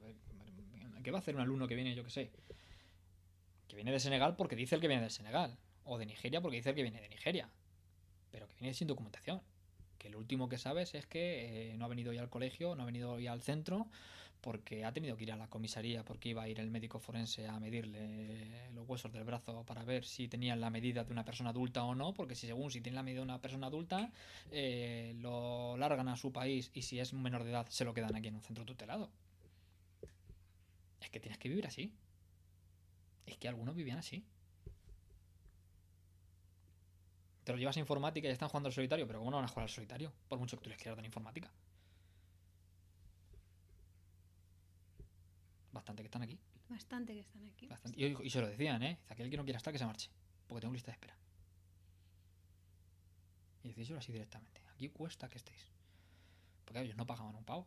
¿Qué va a hacer un alumno que viene, yo qué sé? Que viene de Senegal porque dice el que viene de Senegal. O de Nigeria porque dice el que viene de Nigeria. Pero que viene sin documentación. Que lo último que sabes es que eh, no ha venido hoy al colegio, no ha venido hoy al centro, porque ha tenido que ir a la comisaría, porque iba a ir el médico forense a medirle los huesos del brazo para ver si tenían la medida de una persona adulta o no, porque si según si tienen la medida de una persona adulta, eh, lo largan a su país y si es menor de edad se lo quedan aquí en un centro tutelado. Es que tienes que vivir así. Es que algunos vivían así. Te lo llevas a informática y están jugando al solitario, pero ¿cómo no van a jugar al solitario? Por mucho que tú les quieras dar informática. Bastante que están aquí. Bastante que están aquí. Bastante. Y, y se lo decían, ¿eh? Aquel que no quiera estar, que se marche. Porque tengo lista de espera. Y decíselo así directamente. Aquí cuesta que estéis. Porque ellos no pagaban un pavo.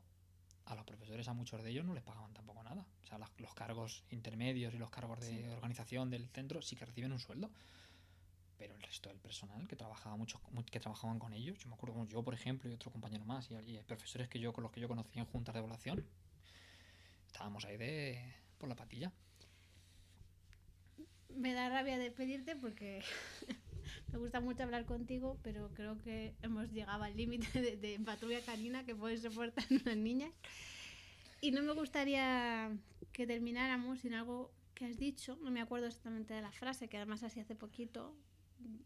A los profesores, a muchos de ellos, no les pagaban tampoco nada. O sea, las- los cargos intermedios y los cargos de Sí. organización del centro sí que reciben un sueldo. Pero el resto del personal que trabajaba mucho, mu- que trabajaban con ellos, yo me acuerdo como yo, por ejemplo, y otro compañero más, y, y profesores que yo con los que yo conocí en juntas de evaluación, estábamos ahí de por la patilla. Me da rabia de pedirte porque me gusta mucho hablar contigo, pero creo que hemos llegado al límite de, de patrulla canina que pueden soportar unas niñas. Y no me gustaría que termináramos sin algo que has dicho, no me acuerdo exactamente de la frase, que además así hace poquito,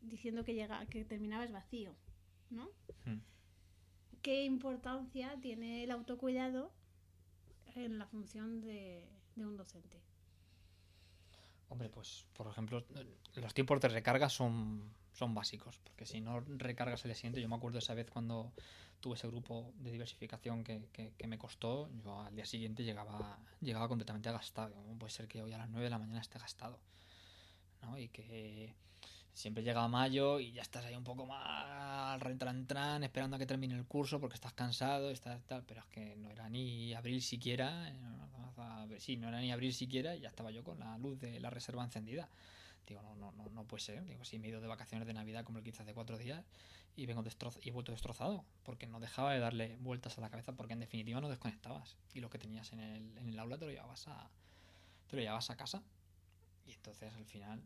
diciendo que, llega, que terminabas vacío, ¿no? Hmm. ¿Qué importancia tiene el autocuidado en la función de, de un docente? Hombre, pues por ejemplo, los tiempos de recarga son, son básicos, porque si no recargas el siguiente, yo me acuerdo esa vez cuando tuve ese grupo de diversificación que, que- me costó, yo al día siguiente llegaba, llegaba completamente gastado. ¿Cómo puede ser que hoy a las 9 de la mañana esté gastado? ¿no? Y que siempre llega mayo y ya estás ahí un poco más rentran esperando a que termine el curso porque estás cansado, estás tal, pero es que no era ni abril siquiera, eh, sí, no era ni abril siquiera y ya estaba yo con la luz de la reserva encendida. Digo, no, no, no, no puede ser. Digo, si me he ido de vacaciones de Navidad como el 15 hace cuatro días y vengo destroz y vuelto destrozado porque no dejaba de darle vueltas a la cabeza porque en definitiva no desconectabas y lo que tenías en el, en el aula te lo llevabas a te lo llevabas a casa y entonces al final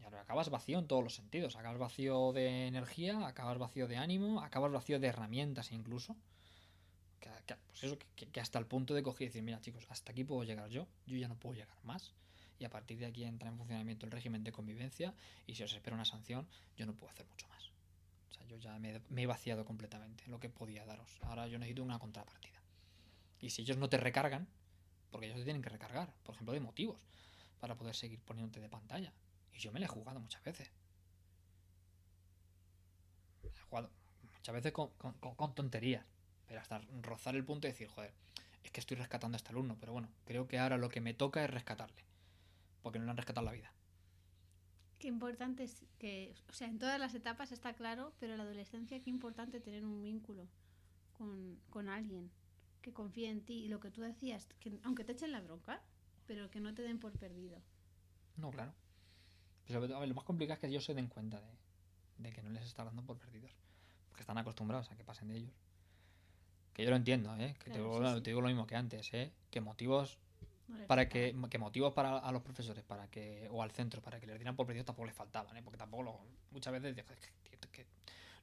lo acabas vacío en todos los sentidos. Acabas vacío de energía, acabas vacío de ánimo, acabas vacío de herramientas incluso. Que, pues eso, que hasta el punto de coger y decir, mira chicos, hasta aquí puedo llegar yo, yo ya no puedo llegar más. Y a partir de aquí entra en funcionamiento el régimen de convivencia y si os espera una sanción, yo no puedo hacer mucho más. O sea, yo ya me, me he vaciado completamente lo que podía daros. Ahora yo necesito una contrapartida. Y si ellos no te recargan, porque ellos te tienen que recargar, por ejemplo, de motivos, para poder seguir poniéndote de pantalla. Y yo me la he jugado muchas veces. Me la he jugado muchas veces con, con- con- con tonterías. Pero hasta rozar el punto de decir, joder, es que estoy rescatando a este alumno. Pero bueno, creo que ahora lo que me toca es rescatarle. Porque no le han rescatado la vida. Qué importante es que, o sea, en todas las etapas está claro, pero en la adolescencia qué importante tener un vínculo con, con alguien que confíe en ti y lo que tú decías, que aunque te echen la bronca, pero que no te den por perdido. No, claro. Pero sobre todo, a ver, lo más complicado es que ellos se den cuenta de, de que no les está dando por perdidos. Porque están acostumbrados a que pasen de ellos. Que yo lo entiendo, ¿eh? Que te, digo, sí, sí. te digo lo mismo que antes, ¿eh? Que motivos para que, que motivos para a los profesores para que o al centro para que les dieran por perdido tampoco les faltaban ¿eh? porque tampoco lo- muchas veces dices, "Es que, que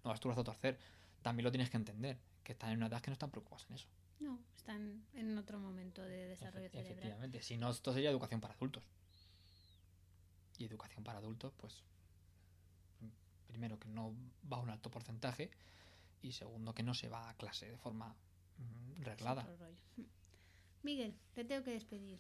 no das tu brazo a torcer también lo tienes que entender que están en una edad que no están preocupados en eso No, están en otro momento de desarrollo Efe- cerebral. efectivamente si no esto sería educación para adultos y educación para adultos pues primero que no va a un alto porcentaje y segundo que no se va a clase de forma mm, reglada. Miguel, te tengo que despedir.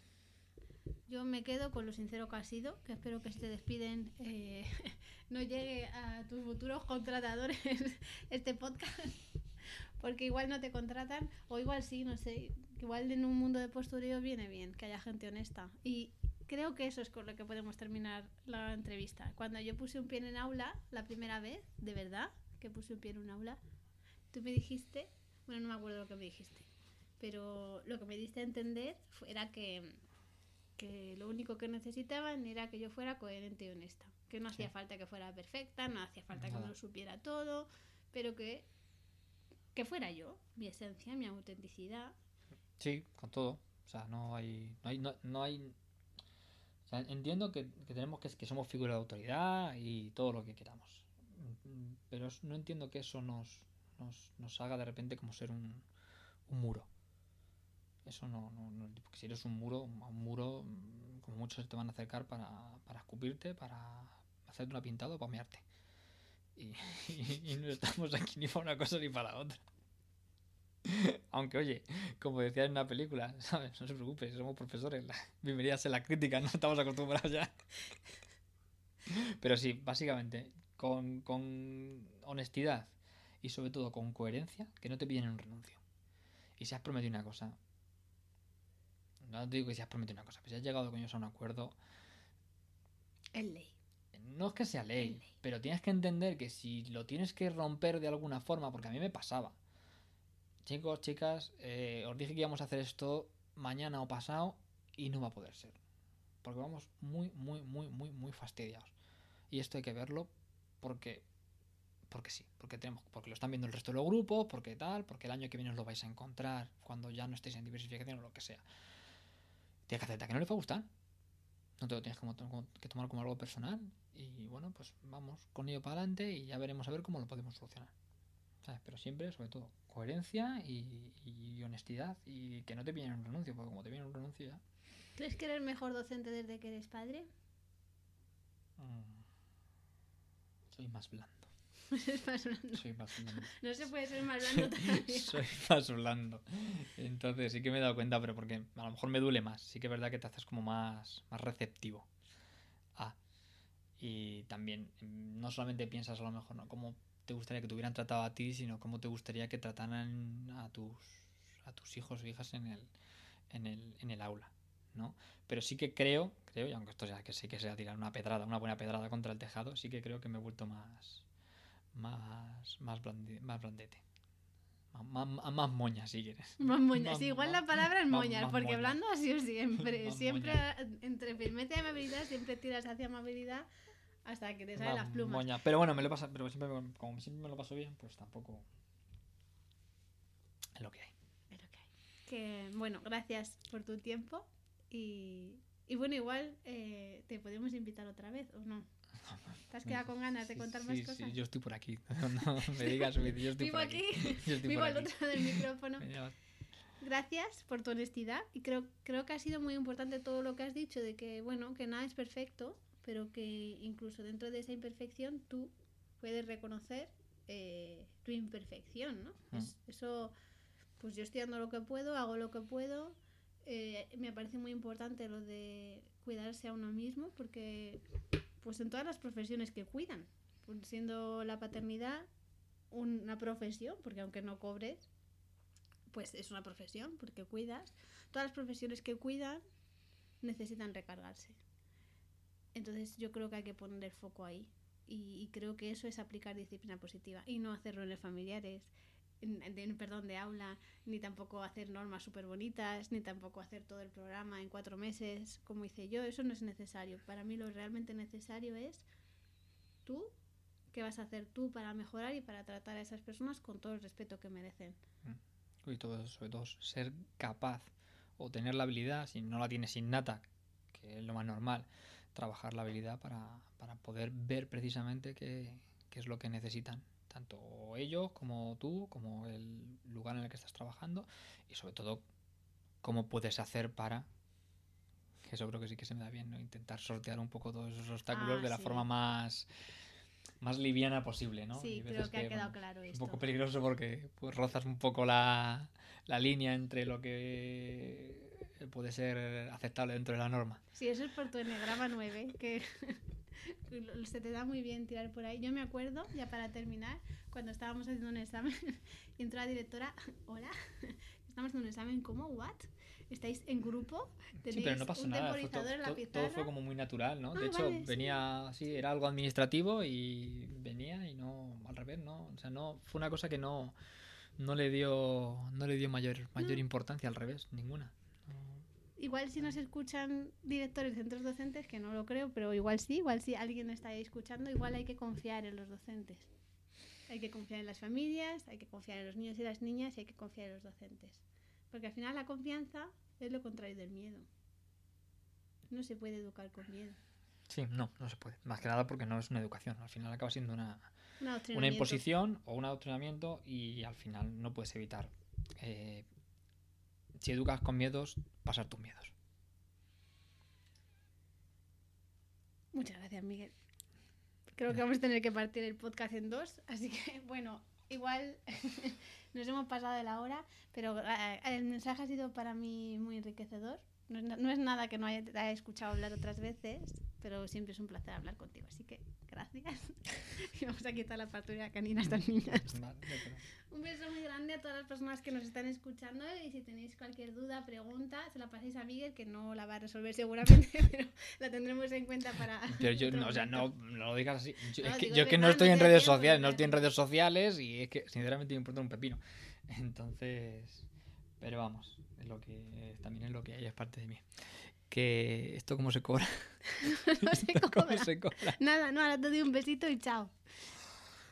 Yo me quedo con lo sincero que has sido, que espero que si te despiden eh, no llegue a tus futuros contratadores este podcast, porque igual no te contratan, o igual sí, no sé, igual en un mundo de postureo viene bien que haya gente honesta. Y creo que eso es con lo que podemos terminar la entrevista. Cuando yo puse un pie en aula, la primera vez, de verdad, que puse un pie en un aula, tú me dijiste, bueno, no me acuerdo lo que me dijiste, pero lo que me diste a entender era que, que lo único que necesitaban era que yo fuera coherente y honesta. Que no hacía falta que fuera perfecta, no hacía falta que Nada. me lo supiera todo, pero que, que fuera yo, mi esencia, mi autenticidad. Sí, con todo. O sea, no hay. No hay. No, no hay entiendo que, tenemos que, somos figuras de autoridad y todo lo que queramos. Mm, Pero no entiendo que eso nos, nos, nos haga de repente como ser un, un muro. Eso no, no, no- porque si eres un muro, un muro, mm, como muchos te van a acercar para, para escupirte, para hacerte una pintada o para mearte. Y no estamos aquí ni para una cosa ni para la otra. Aunque, oye, como decía en una película, ¿sabes? No se preocupe, somos profesores. La... Bienvenidas en la crítica, no estamos acostumbrados ya. Pero sí, básicamente, con, con honestidad y sobre todo con coherencia, que no te piden un renuncio. Y si has prometido una cosa, no te digo que si has prometido una cosa, pero si has llegado con ellos a un acuerdo, Es ley. no es que sea ley, ley. pero tienes que entender que si lo tienes que romper de alguna forma, porque a mí me pasaba. Chicos, chicas, eh, os dije que íbamos a hacer esto mañana o pasado y no va a poder ser. Porque vamos muy, muy, muy, muy, muy fastidiados. Y esto hay que verlo porque porque sí, porque tenemos, porque lo están viendo el resto de los grupos, porque tal, porque el año que viene os lo vais a encontrar cuando ya no estéis en diversificación o lo que sea. Tienes que aceptar que no les va a gustar. No te lo tienes que tomar como algo personal. Y bueno, pues vamos con ello para adelante y ya veremos a ver cómo lo podemos solucionar. Pero siempre, sobre todo, coherencia y, y honestidad y que no te pillen un renuncio, porque como te viene un renuncio ya. ¿Crees que eres mejor docente desde que eres padre? mm, soy más blando. Es más blando. Soy más blando. No se puede ser más blando todavía. Soy más blando. Entonces sí que me he dado cuenta, pero porque a lo mejor me duele más. Sí que es verdad que te haces como más, más receptivo. a y también mm, no solamente piensas a lo mejor ¿no? cómo te gustaría que te hubieran tratado a ti, sino cómo te gustaría que trataran a tus, a tus hijos o hijas en el, en el, en el aula. ¿no? Pero sí que creo, creo, y aunque esto ya que sí que sea tirar una pedrada, una buena pedrada contra el tejado, sí que creo que me he vuelto más, más, más, blandi- más blandete. Más, más, más moña, si quieres. Más Sí, igual la palabra es más porque hablando ha sido siempre. Siempre entre firmeza y amabilidad, siempre tiras hacia amabilidad hasta que te salen las plumas. moña. Pero bueno, me lo pasa, pero siempre, como siempre me lo paso bien, pues tampoco es lo que hay. Es lo que hay. Que, bueno, gracias por tu tiempo. Y, y bueno, igual eh, te podemos invitar otra vez, ¿o no? ¿Te has quedado con ganas de contar sí, más sí, cosas? yo estoy por aquí. No me digas, yo estoy Vivo por aquí, Yo estoy vivo por al aquí. otro del micrófono. Gracias por tu honestidad y creo, creo que ha sido muy importante todo lo que has dicho de que, bueno, que nada es perfecto, pero que incluso dentro de esa imperfección tú puedes reconocer eh, tu imperfección, ¿no? Mm. Es- eso, pues yo estoy dando lo que puedo, hago lo que puedo. eh, me parece muy importante lo de cuidarse a uno mismo porque, pues en todas las profesiones que cuidan, pues siendo la paternidad una profesión, porque aunque no cobres, pues es una profesión, porque cuidas. Todas las profesiones que cuidan necesitan recargarse. Entonces yo creo que hay que poner el foco ahí. Y, y creo que eso es aplicar disciplina positiva y no hacer reuniones familiares, de- perdón, de aula, ni tampoco hacer normas súper bonitas, ni tampoco hacer todo el programa en cuatro meses, como hice yo. Eso no es necesario. Para mí lo realmente necesario es tú, qué vas a hacer tú para mejorar y para tratar a esas personas con todo el respeto que merecen. Y todo eso, sobre todo, ser capaz o tener la habilidad, si no la tienes innata, que es lo más normal, trabajar la habilidad para, para poder ver precisamente qué, qué es lo que necesitan tanto ellos como tú, como el lugar en el que estás trabajando y sobre todo cómo puedes hacer para que eso creo que sí que se me da bien, ¿no? Intentar sortear un poco todos esos obstáculos Ah, de la sí. forma más más liviana posible, ¿no? Sí, creo que ha quedado bueno, claro es un poco peligroso porque pues rozas un poco la, la línea entre lo que puede ser aceptable dentro de la norma. Sí, eso es por tu enegrama 9, que se te da muy bien tirar por ahí. Yo me acuerdo, ya para terminar, cuando estábamos haciendo un examen, y entró la directora, hola, estamos haciendo un examen, ¿cómo? ¿What? ¿Estáis en grupo? Sí, pero no pasó un nada. fue to- temporizador en la todo fue como muy natural, ¿no? Ah, de hecho, vale, sí. venía, sí, era algo administrativo y venía y no, al revés, ¿no? O sea, no, fue una cosa que no, no le dio, no le dio mayor, mayor No. importancia, al revés, ninguna. Igual si nos escuchan directores de centros docentes, que no lo creo, pero igual sí, igual si alguien está ahí escuchando, igual hay que confiar en los docentes. Hay que confiar en las familias, hay que confiar en los niños y las niñas y hay que confiar en los docentes. Porque al final la confianza es lo contrario del miedo. No se puede educar con miedo. Sí, no, no se puede. Más que nada porque no es una educación. Al final acaba siendo una, Un una imposición o un adoctrinamiento y al final no puedes evitar. eh, si educas con miedos, pasar tus miedos. Muchas gracias, Miguel. Creo que vamos a tener que partir el podcast en dos, así que bueno, igual nos hemos pasado de la hora, pero eh, el mensaje ha sido para mí muy enriquecedor. No es, na- no es nada que no haya, haya escuchado hablar otras veces, pero siempre es un placer hablar contigo, así que gracias. y vamos a quitar la factura canina a estas niñas. Vale. Un beso muy grande a todas las personas que nos están escuchando y si tenéis cualquier duda, pregunta, se la paséis a Miguel, que no la va a resolver seguramente, pero la tendremos en cuenta para... Pero yo, no, o sea, no, no lo digas así. Yo, No, es que, digo, yo que no estoy en redes sociales, no estoy en redes sociales y es que sinceramente me importa un pepino. Entonces, pero vamos, es lo que también es lo que hay, es parte de mí. Que esto cómo se cobra, no se cómo cobra. se cobra. Nada, no, ahora te doy un besito y chao.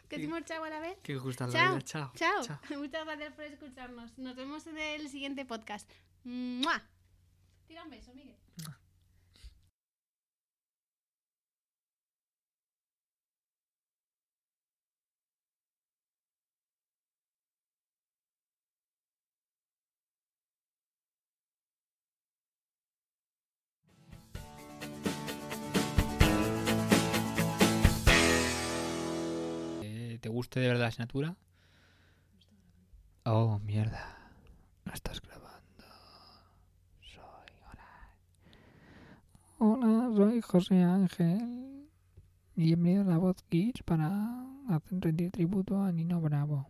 ¿Que decimos chao a la vez? Que gusta la Chao, vida. Chao. Chao. Muchas gracias por escucharnos. Nos vemos en el siguiente podcast. ¡Mua! Tira un beso, Miguel. ¿Te guste de verdad la asignatura? Oh, mierda. No estás grabando. Soy. Hola. Hola, soy José Ángel. Y bienvenido a la voz Kids para hacer rendir tributo a Nino Bravo.